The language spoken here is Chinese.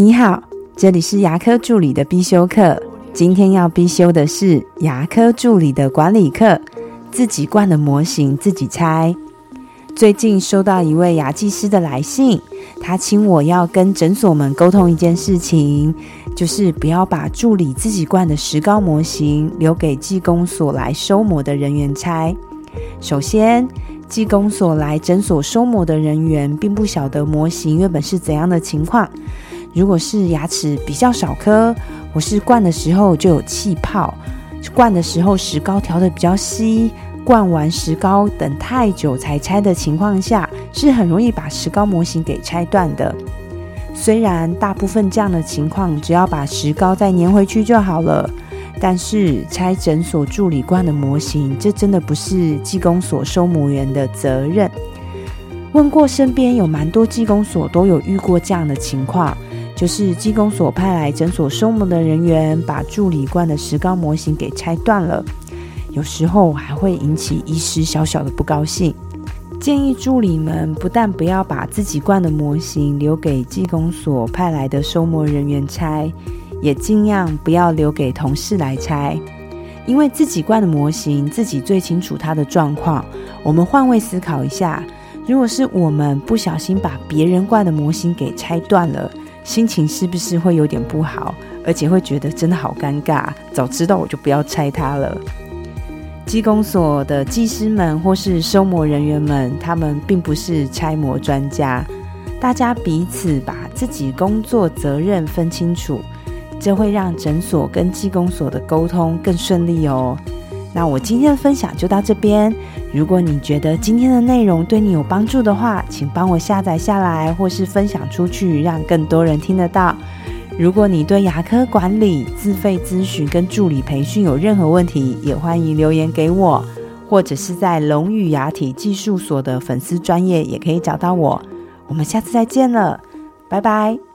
你好，这里是牙科助理的必修课。今天要必修的是牙科助理的管理课，自己灌的模型自己拆。最近收到一位牙技师的来信，他请我要跟诊所们沟通一件事情，就是不要把助理自己灌的石膏模型留给技工所来收模的人员拆。首先，技工所来诊所收模的人员并不晓得模型原本是怎样的情况。如果是牙齿比较少颗，或是灌的时候就有气泡，灌的时候石膏调的比较稀，灌完石膏等太久才拆的情况下，是很容易把石膏模型给拆断的。虽然大部分这样的情况，只要把石膏再粘回去就好了，但是拆诊所助理灌的模型，这真的不是技工所收模员的责任。问过身边有蛮多技工所都有遇过这样的情况。就是技工所派来诊所收模的人员，把助理灌的石膏模型给拆断了，有时候还会引起医师小小的不高兴。建议助理们不但不要把自己灌的模型留给技工所派来的收模人员拆，也尽量不要留给同事来拆，因为自己灌的模型自己最清楚它的状况。我们换位思考一下，如果是我们不小心把别人灌的模型给拆断了。心情是不是会有点不好，而且会觉得真的好尴尬？早知道我就不要拆它了。技工所的技师们或是收模人员们，他们并不是拆模专家，大家彼此把自己工作责任分清楚，这会让诊所跟技工所的沟通更顺利哦。那我今天的分享就到这边。如果你觉得今天的内容对你有帮助的话，请帮我下载下来，或是分享出去，让更多人听得到。如果你对牙科管理、自费咨询跟助理培训有任何问题，也欢迎留言给我，或者是在龙语牙体技术所的粉丝专业也可以找到我。我们下次再见了，拜拜。